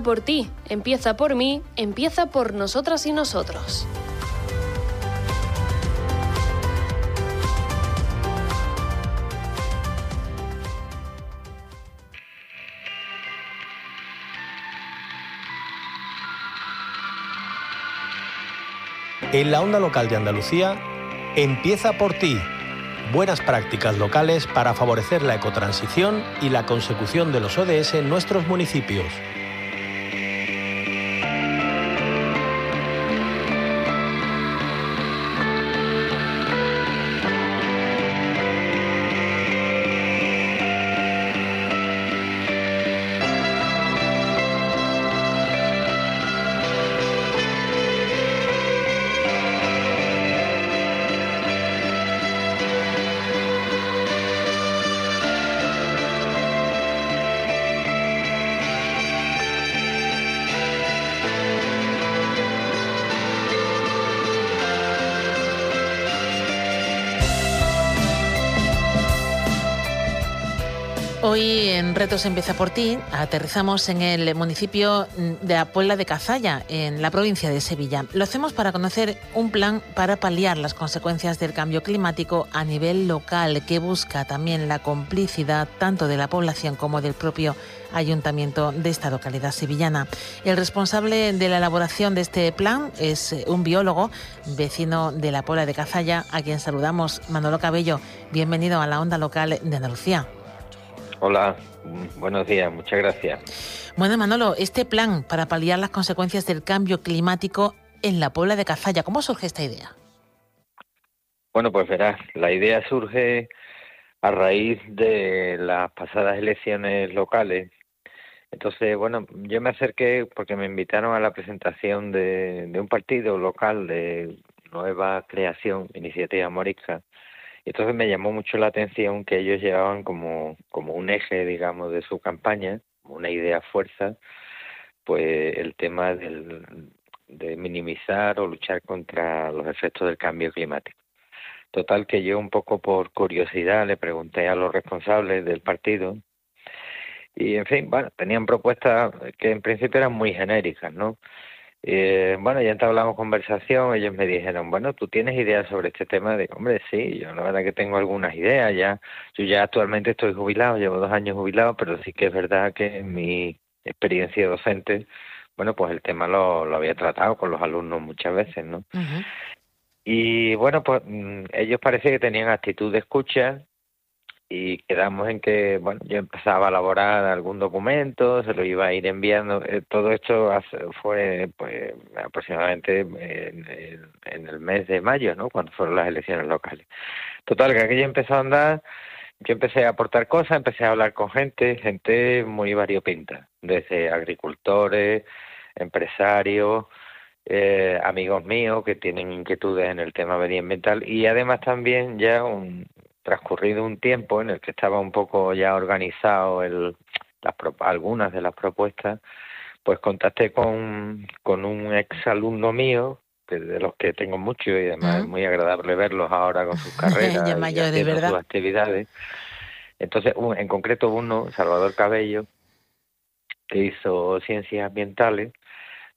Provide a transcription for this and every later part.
por ti, empieza por mí, empieza por nosotras y nosotros. En la onda local de Andalucía, empieza por ti. Buenas prácticas locales para favorecer la ecotransición y la consecución de los ODS en nuestros municipios. Hoy en Retos Empieza por ti aterrizamos en el municipio de la de Cazalla, en la provincia de Sevilla. Lo hacemos para conocer un plan para paliar las consecuencias del cambio climático a nivel local que busca también la complicidad tanto de la población como del propio ayuntamiento de esta localidad sevillana. El responsable de la elaboración de este plan es un biólogo, vecino de la Puebla de Cazalla, a quien saludamos, Manolo Cabello. Bienvenido a la onda local de Andalucía. Hola, buenos días, muchas gracias. Bueno, Manolo, este plan para paliar las consecuencias del cambio climático en la Puebla de Cazalla, ¿cómo surge esta idea? Bueno, pues verás, la idea surge a raíz de las pasadas elecciones locales. Entonces, bueno, yo me acerqué porque me invitaron a la presentación de, de un partido local de nueva creación, Iniciativa Morisca, entonces me llamó mucho la atención que ellos llevaban como, como un eje, digamos, de su campaña, una idea fuerza, pues el tema del, de minimizar o luchar contra los efectos del cambio climático. Total que yo un poco por curiosidad le pregunté a los responsables del partido y en fin, bueno, tenían propuestas que en principio eran muy genéricas, ¿no? Eh, bueno, ya entablamos conversación, ellos me dijeron, bueno, ¿tú tienes ideas sobre este tema? Digo, hombre, sí, yo la verdad que tengo algunas ideas, ya, yo ya actualmente estoy jubilado, llevo dos años jubilado, pero sí que es verdad que en mi experiencia docente, bueno, pues el tema lo, lo había tratado con los alumnos muchas veces, ¿no? Y bueno, pues mm, ellos parece que tenían actitud de escucha y quedamos en que, bueno, yo empezaba a elaborar algún documento, se lo iba a ir enviando. Eh, todo esto fue, pues, aproximadamente en, el mes de mayo, ¿no? Cuando fueron las elecciones locales. Total, que aquello empezó a andar, yo empecé a aportar cosas, empecé a hablar con gente, gente muy variopinta, desde agricultores, empresarios, eh, amigos míos que tienen inquietudes en el tema medioambiental y además también ya un, transcurrido un tiempo en el que estaba un poco ya organizado el, las, algunas de las propuestas, pues contacté con, con un ex alumno mío de los que tengo mucho y además es muy agradable verlos ahora con sus carreras y sus actividades. Entonces, en concreto uno, Salvador Cabello, que hizo ciencias ambientales,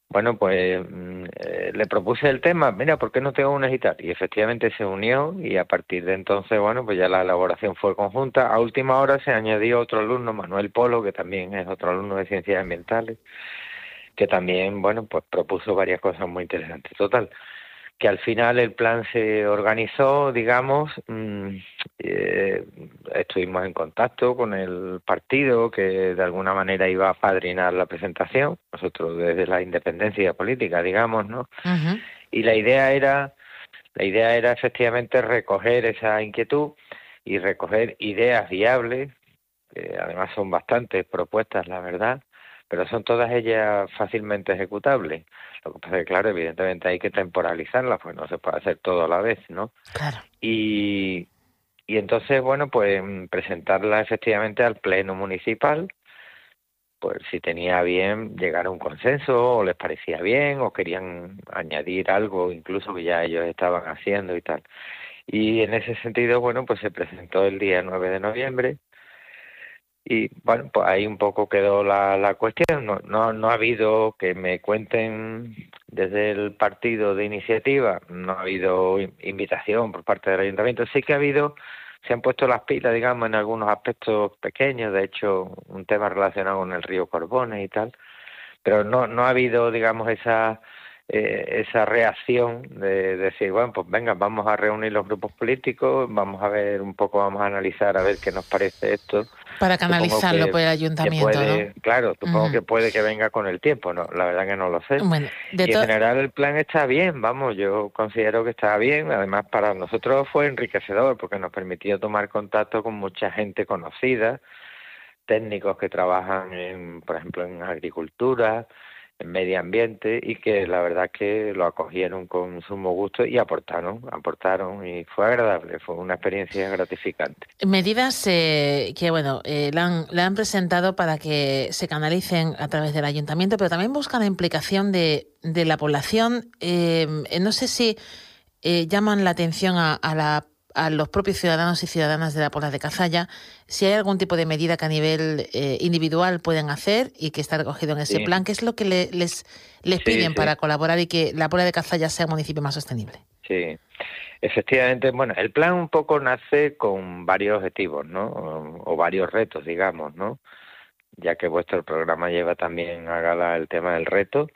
bueno, pues mm, eh, le propuse el tema, mira, ¿por qué no te unes y tal? Y efectivamente se unió y a partir de entonces, bueno, pues ya la elaboración fue conjunta. A última hora se añadió otro alumno, Manuel Polo, que también es otro alumno de ciencias ambientales, que también, bueno, pues propuso varias cosas muy interesantes. Total, que al final el plan se organizó, digamos, mm, eh, estuvimos en contacto con el partido que de alguna manera iba a padrinar la presentación, nosotros desde la independencia política, digamos, ¿no? Y la idea era, la idea era efectivamente recoger esa inquietud y recoger ideas viables, que además son bastantes propuestas, la verdad, pero son todas ellas fácilmente ejecutables. Lo que pasa es que, claro, evidentemente hay que temporalizarlas, pues no se puede hacer todo a la vez, ¿no? Claro. Y, y entonces, bueno, pues presentarla efectivamente al Pleno Municipal, pues si tenía bien llegar a un consenso o les parecía bien o querían añadir algo incluso que ya ellos estaban haciendo y tal. Y en ese sentido, bueno, pues se presentó el día 9 de noviembre y bueno, pues ahí un poco quedó la, la cuestión. No, no, no ha habido que me cuenten desde el partido de iniciativa, no ha habido invitación por parte del ayuntamiento. Sí que ha habido, se han puesto las pilas, digamos, en algunos aspectos pequeños, de hecho, un tema relacionado con el río Corbones y tal, pero no, no ha habido, digamos, esa eh, esa reacción de, decir, bueno, pues venga, vamos a reunir los grupos políticos, vamos a ver un poco, vamos a analizar a ver qué nos parece esto. Para canalizarlo por el ayuntamiento, Claro, supongo que puede que venga con el tiempo, no la verdad que no lo sé. y en general el plan está bien, vamos, yo considero que está bien, además para nosotros fue enriquecedor porque nos permitió tomar contacto con mucha gente conocida, técnicos que trabajan, en, por ejemplo, en agricultura, medio ambiente y que la verdad que lo acogieron con sumo gusto y aportaron, aportaron y fue agradable, fue una experiencia gratificante. Medidas eh, que, bueno, eh, la, han, han, presentado para que se canalicen a través del ayuntamiento, pero también buscan la implicación de, de la población. Eh, no sé si llaman la atención a, a la a los propios ciudadanos y ciudadanas de la Pola de Cazalla si hay algún tipo de medida que a nivel eh, individual pueden hacer y que está recogido en ese plan. ¿Qué es lo que les, les piden para colaborar y que la Pola de Cazalla sea un municipio más sostenible? Sí, efectivamente. Bueno, el plan un poco nace con varios objetivos, ¿no? O, varios retos, digamos, ¿no? Ya que vuestro programa lleva también a gala el tema del reto.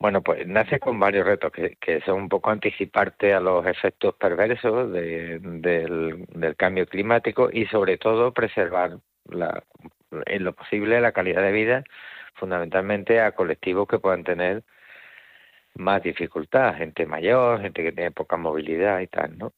Bueno, pues nace con varios retos que, son un poco anticiparte a los efectos perversos del, cambio climático y sobre todo preservar la, en lo posible la calidad de vida fundamentalmente a colectivos que puedan tener más dificultad, gente mayor, gente que tiene poca movilidad y tal, ¿no?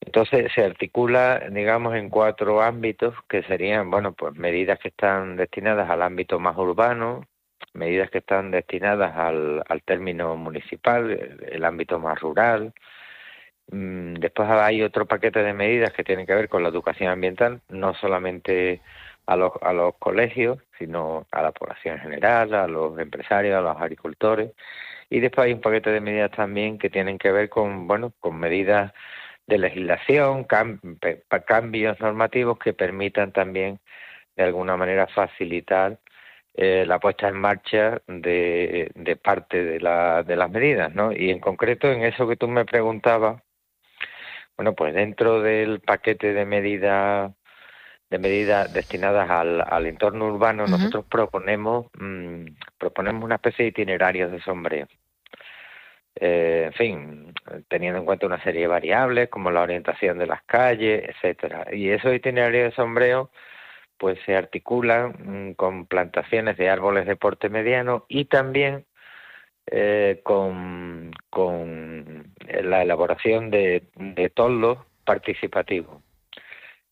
Entonces se articula, digamos, en cuatro ámbitos que serían, bueno, pues medidas que están destinadas al ámbito más urbano, medidas que están destinadas al, al término municipal, el, ámbito más rural. Mm, después hay otro paquete de medidas que tienen que ver con la educación ambiental, no solamente a los, a los colegios, sino a la población en general, a los empresarios, a los agricultores. Y después hay un paquete de medidas también que tienen que ver con, bueno, con medidas de legislación, cambios normativos que permitan también de alguna manera facilitar eh, la puesta en marcha de, de parte de, la, de las medidas, ¿no? Y en concreto en eso que tú me preguntabas, bueno, pues dentro del paquete de medidas de medidas destinadas al, al entorno urbano, nosotros proponemos mm, proponemos una especie de itinerario de sombreo. Eh, en fin, teniendo en cuenta una serie de variables como la orientación de las calles, etcétera. Y esos itinerarios de sombreo pues se articulan mm, con plantaciones de árboles de porte mediano y también eh, con, la elaboración de, toldos participativos.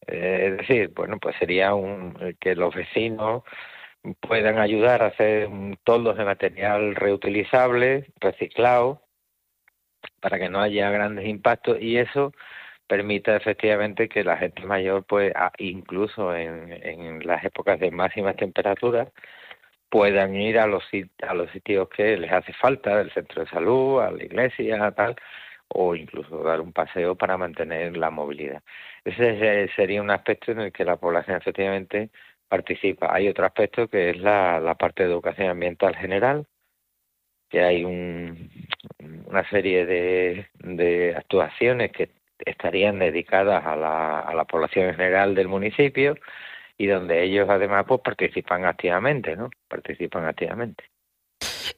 Eh, es decir, bueno, pues sería un, que los vecinos puedan ayudar a hacer toldos de material reutilizable, reciclado, para que no haya grandes impactos y eso permita efectivamente que la gente mayor, pues incluso en, las épocas de máximas temperaturas, puedan ir a los, a los sitios que les hace falta, el centro de salud, a la iglesia, tal, o incluso dar un paseo para mantener la movilidad. Ese sería un aspecto en el que la población efectivamente participa. Hay otro aspecto que es la, la parte de educación ambiental general, que hay un, una serie de, de actuaciones que estarían dedicadas a la, a la población general del municipio y donde ellos además pues participan activamente, ¿no? Participan activamente.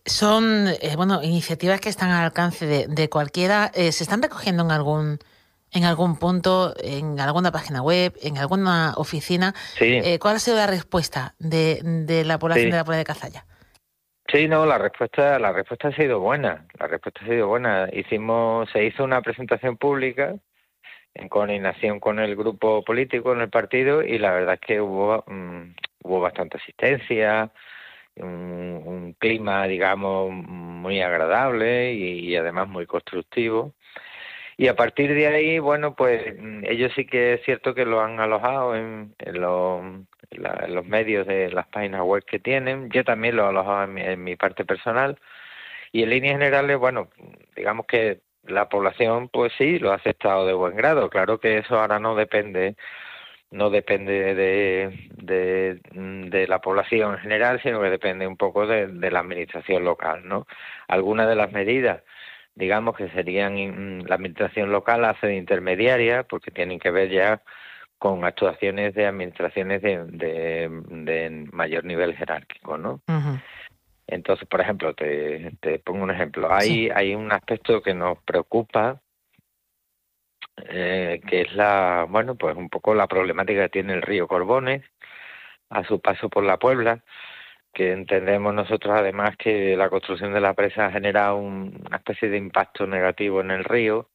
Son, eh, bueno, iniciativas que están al alcance de, de cualquiera. Eh, ¿Se están recogiendo en algún en algún punto, en alguna página web, en alguna oficina? Sí. Eh, ¿Cuál ha sido la respuesta de, de la población de la Puebla de Cazalla? Sí, no, la respuesta, la respuesta ha sido buena. La respuesta ha sido buena. Hicimos, se hizo una presentación pública en coordinación con el grupo político en el partido y la verdad es que hubo mm, bastante asistencia, un, clima, digamos, muy agradable y, además muy constructivo. Y a partir de ahí, bueno, pues mm, ellos sí que es cierto que lo han alojado en, en, lo, en, la, en los medios de las páginas web que tienen. Yo también lo he alojado en mi, en mi parte personal. Y en líneas generales, bueno, digamos que la población, pues sí, lo ha aceptado de buen grado. Claro que eso ahora no depende no depende de, de, la población en general, sino que depende un poco de, la administración local, ¿no? Algunas de las medidas, digamos que serían la administración local hace de intermediaria, porque tienen que ver ya con actuaciones de administraciones de, mayor nivel jerárquico, ¿no? Entonces, por ejemplo, te, te pongo un ejemplo. Hay, sí. hay un aspecto que nos preocupa eh, que es la, bueno, pues un poco la problemática que tiene el río Corbones a su paso por la Puebla, que entendemos nosotros además que la construcción de la presa ha generado un, una especie de impacto negativo en el río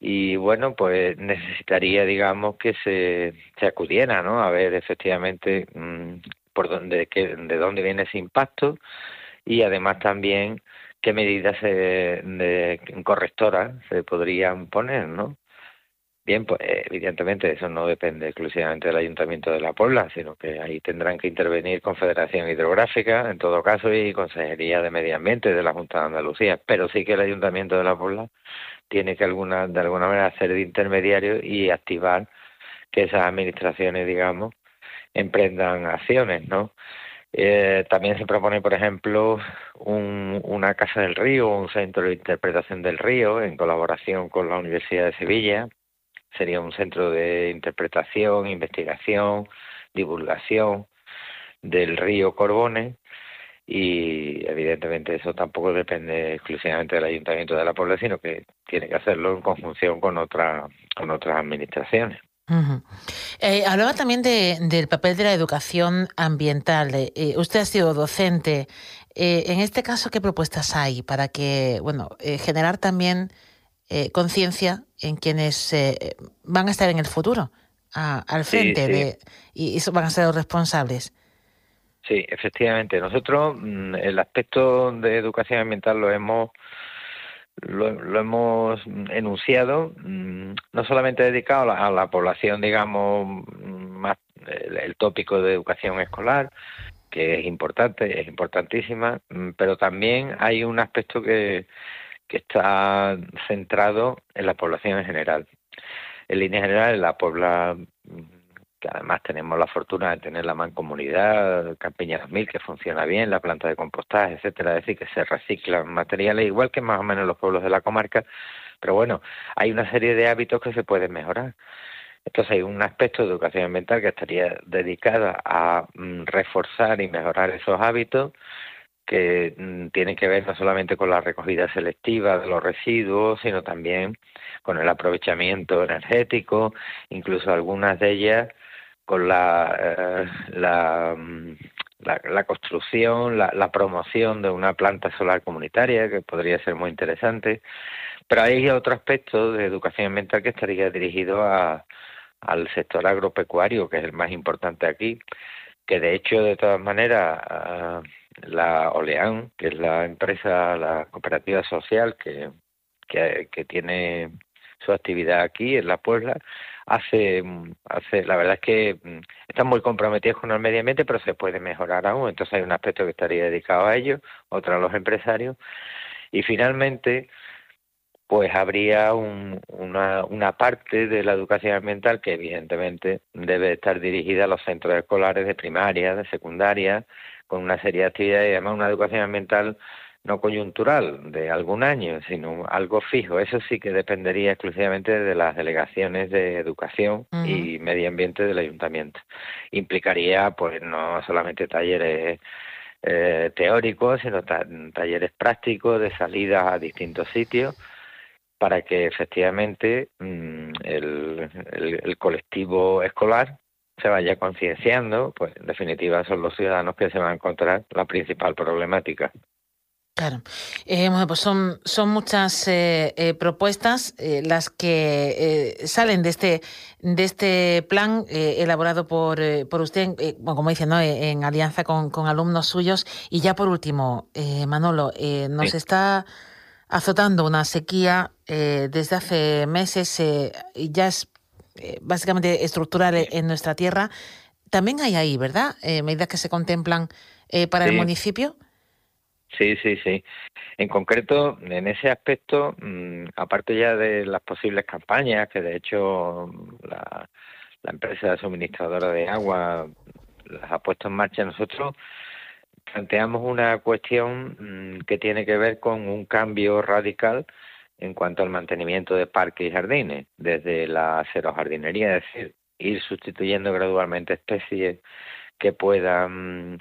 y bueno, pues necesitaría, digamos, que se, se acudiera, ¿no? A ver efectivamente mmm, por dónde, de dónde viene ese impacto y además también qué medidas de, correctoras se podrían poner, ¿no? Bien, pues evidentemente eso no depende exclusivamente del Ayuntamiento de La Puebla, sino que ahí tendrán que intervenir Confederación Hidrográfica, en todo caso, y Consejería de Medio Ambiente de la Junta de Andalucía. Pero sí que el Ayuntamiento de La Puebla tiene que alguna, de alguna manera hacer de intermediario y activar que esas administraciones, digamos, emprendan acciones, ¿no? Eh, también se propone, por ejemplo, un, una casa del río, un centro de interpretación del río, en colaboración con la Universidad de Sevilla, sería un centro de interpretación, investigación, divulgación del río Corbones y evidentemente eso tampoco depende exclusivamente del ayuntamiento de la Puebla, sino que tiene que hacerlo en conjunción con otra, con otras administraciones. Uh -huh. eh, hablaba también de, del papel de la educación ambiental. Eh, usted ha sido docente. Eh, en este caso, ¿qué propuestas hay para que, bueno, eh, generar también eh, conciencia en quienes eh, van a estar en el futuro a, al frente sí, sí. de y, y van a ser los responsables. Sí, efectivamente. Nosotros mm, el aspecto de educación ambiental lo hemos lo, hemos enunciado mm, no solamente dedicado a la, población, digamos, más el, tópico de educación escolar, que es importante, es importantísima, mm, pero también hay un aspecto que que está centrado en la población en general. En línea general, en la Puebla, que además tenemos la fortuna de tener la mancomunidad, Campiña 2000, que funciona bien, la planta de compostaje, etcétera, es decir, que se reciclan materiales igual que más o menos los pueblos de la comarca, pero bueno, hay una serie de hábitos que se pueden mejorar. Entonces hay un aspecto de educación ambiental que estaría dedicada a mm, reforzar y mejorar esos hábitos, que mm, tienen que ver no solamente con la recogida selectiva de los residuos, sino también con el aprovechamiento energético, incluso algunas de ellas con la, eh, la, mm, la, la, construcción, la, promoción de una planta solar comunitaria, que podría ser muy interesante. Pero hay otro aspecto de educación ambiental que estaría dirigido a, al sector agropecuario, que es el más importante aquí, que de hecho, de todas maneras, uh, la Olean, que es la empresa, la cooperativa social que, que, que tiene su actividad aquí en La Puebla. Hace, hace, la verdad es que mm, están muy comprometidos con el medio ambiente, pero se puede mejorar aún. Entonces hay un aspecto que estaría dedicado a ellos, otro a los empresarios. Y finalmente, pues habría una, una parte de la educación ambiental que evidentemente debe estar dirigida a los centros escolares de primaria, de secundaria, con una serie de actividades y además una educación ambiental no coyuntural de algún año, sino algo fijo. Eso sí que dependería exclusivamente de las delegaciones de educación y medio ambiente del ayuntamiento. Implicaría, pues, no solamente talleres eh, teóricos, sino talleres prácticos de salida a distintos sitios para que efectivamente mm, el, colectivo escolar se vaya concienciando, pues en definitiva son los ciudadanos que se van a encontrar la principal problemática. Claro. Eh, bueno, pues son, son muchas eh, eh, propuestas las que salen de este, de este plan elaborado por, por usted, bueno, como dice, ¿no? en alianza con, con, alumnos suyos. Y ya por último, Manolo, nos está azotando una sequía eh, desde hace meses eh, y ya es eh, básicamente estructural en nuestra tierra. También hay ahí, ¿verdad? medidas que se contemplan para el municipio. Sí, sí, sí. En concreto, en ese aspecto, mm, aparte ya de las posibles campañas, que de hecho la, la empresa suministradora de agua las ha puesto en marcha, nosotros planteamos una cuestión mm, que tiene que ver con un cambio radical en cuanto al mantenimiento de parques y jardines, desde la jardinería, es decir, ir sustituyendo gradualmente especies que puedan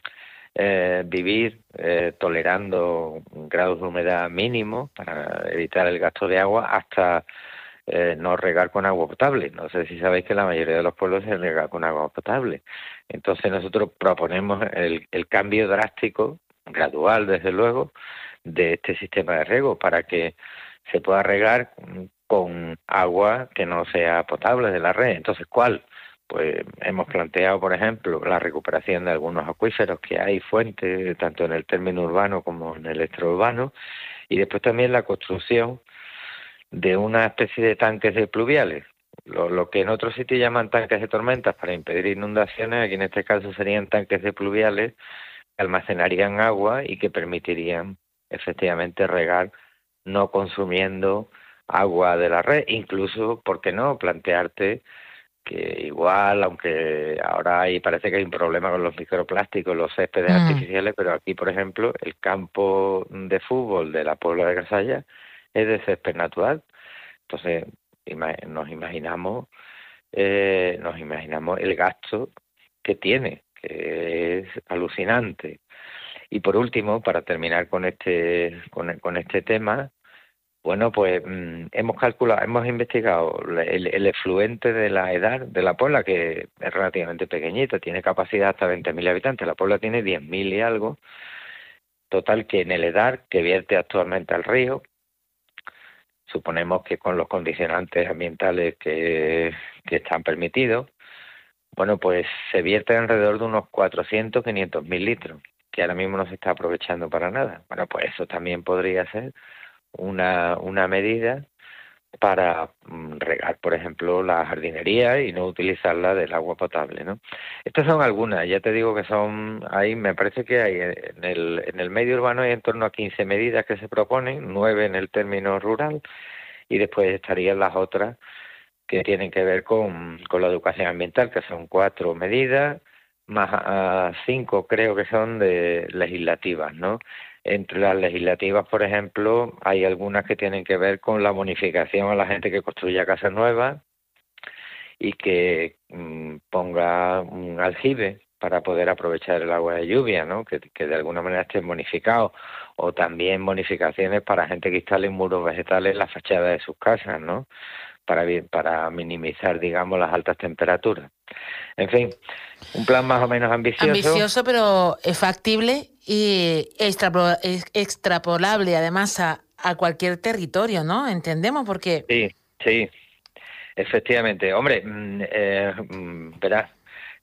eh, vivir eh, tolerando grados de humedad mínimo para evitar el gasto de agua hasta eh, no regar con agua potable. No sé si sabéis que la mayoría de los pueblos se rega con agua potable. Entonces nosotros proponemos el, el cambio drástico, gradual desde luego, de este sistema de riego para que se pueda regar con agua que no sea potable de la red. Entonces, ¿cuál? Pues hemos planteado, por ejemplo, la recuperación de algunos acuíferos que hay fuentes, tanto en el término urbano como en el extraurbano, y después también la construcción de una especie de tanques de pluviales. Lo, que en otros sitios llaman tanques de tormentas para impedir inundaciones, aquí en este caso serían tanques de pluviales que almacenarían agua y que permitirían efectivamente regar no consumiendo agua de la red. Incluso, ¿por qué no?, plantearte que igual, aunque ahora hay, parece que hay un problema con los microplásticos, los céspedes mm. artificiales, pero aquí, por ejemplo, el campo de fútbol de la Puebla de Casalla es de césped natural. Entonces, nos imaginamos, eh, nos imaginamos el gasto que tiene, que es alucinante. Y por último, para terminar con este, con, con este tema, bueno, pues mm, hemos calculado, hemos investigado el, efluente de la edad de la Puebla, que es relativamente pequeñita, tiene capacidad hasta 20.000 habitantes, la Puebla tiene 10.000 y algo, total que en el EDAR, que vierte actualmente al río, suponemos que con los condicionantes ambientales que, están permitidos, bueno, pues se vierte alrededor de unos 400, 500 mil litros, que ahora mismo no se está aprovechando para nada. Bueno, pues eso también podría ser una, una medida para mm, regar, por ejemplo, la jardinería y no utilizarla del agua potable, ¿no? Estas son algunas, ya te digo que son, ahí me parece que hay en el, en el medio urbano hay en torno a 15 medidas que se proponen, nueve en el término rural y después estarían las otras que tienen que ver con, con la educación ambiental, que son cuatro medidas, más ah, cinco creo que son de legislativas, ¿no? Entre las legislativas, por ejemplo, hay algunas que tienen que ver con la bonificación a la gente que construya casas nuevas y que mm, ponga un aljibe para poder aprovechar el agua de lluvia, ¿no? Que, de alguna manera estén bonificados. O también bonificaciones para gente que instale muros vegetales en la fachada de sus casas, ¿no? Para, para minimizar, digamos, las altas temperaturas. En fin, un plan más o menos ambicioso. Ambicioso, pero es factible y extrapolable además a, a cualquier territorio, ¿no? Entendemos porque... Sí, sí, efectivamente. Hombre, mm, eh, mm, verás,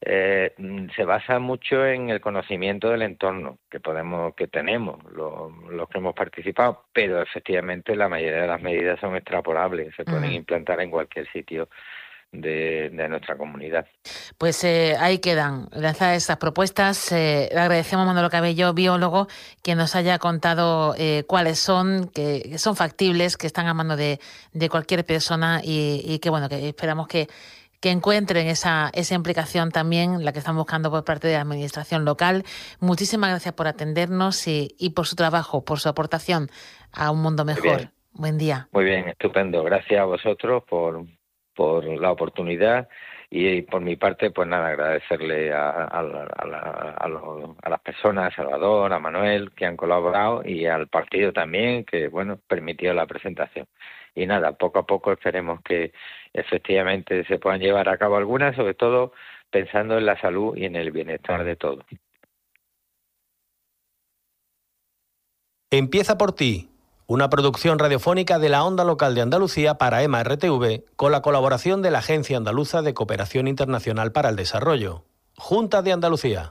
eh, se basa mucho en el conocimiento del entorno que podemos que tenemos los que hemos participado pero efectivamente la mayoría de las medidas son extrapolables se pueden implantar en cualquier sitio de, nuestra comunidad. Pues eh, ahí quedan lanzadas estas propuestas. Eh, agradecemos a Manolo Cabello, biólogo, que nos haya contado eh, cuáles son, que, son factibles, que están a mano de, cualquier persona y, que bueno, que esperamos que, que encuentren esa, esa implicación también, la que están buscando por parte de la Administración local. Muchísimas gracias por atendernos y, y por su trabajo, por su aportación a un mundo mejor. Buen día. Muy bien, estupendo. Gracias a vosotros por, por la oportunidad y por mi parte, pues nada, agradecerle a, a, a, las personas, a Salvador, a Manuel, que han colaborado y al partido también, que bueno, permitió la presentación. Y nada, poco a poco esperemos que efectivamente se puedan llevar a cabo algunas, sobre todo pensando en la salud y en el bienestar de todos. Empieza por ti una producción radiofónica de la onda local de Andalucía para EMA RTV con la colaboración de la Agencia Andaluza de Cooperación Internacional para el Desarrollo. Junta de Andalucía.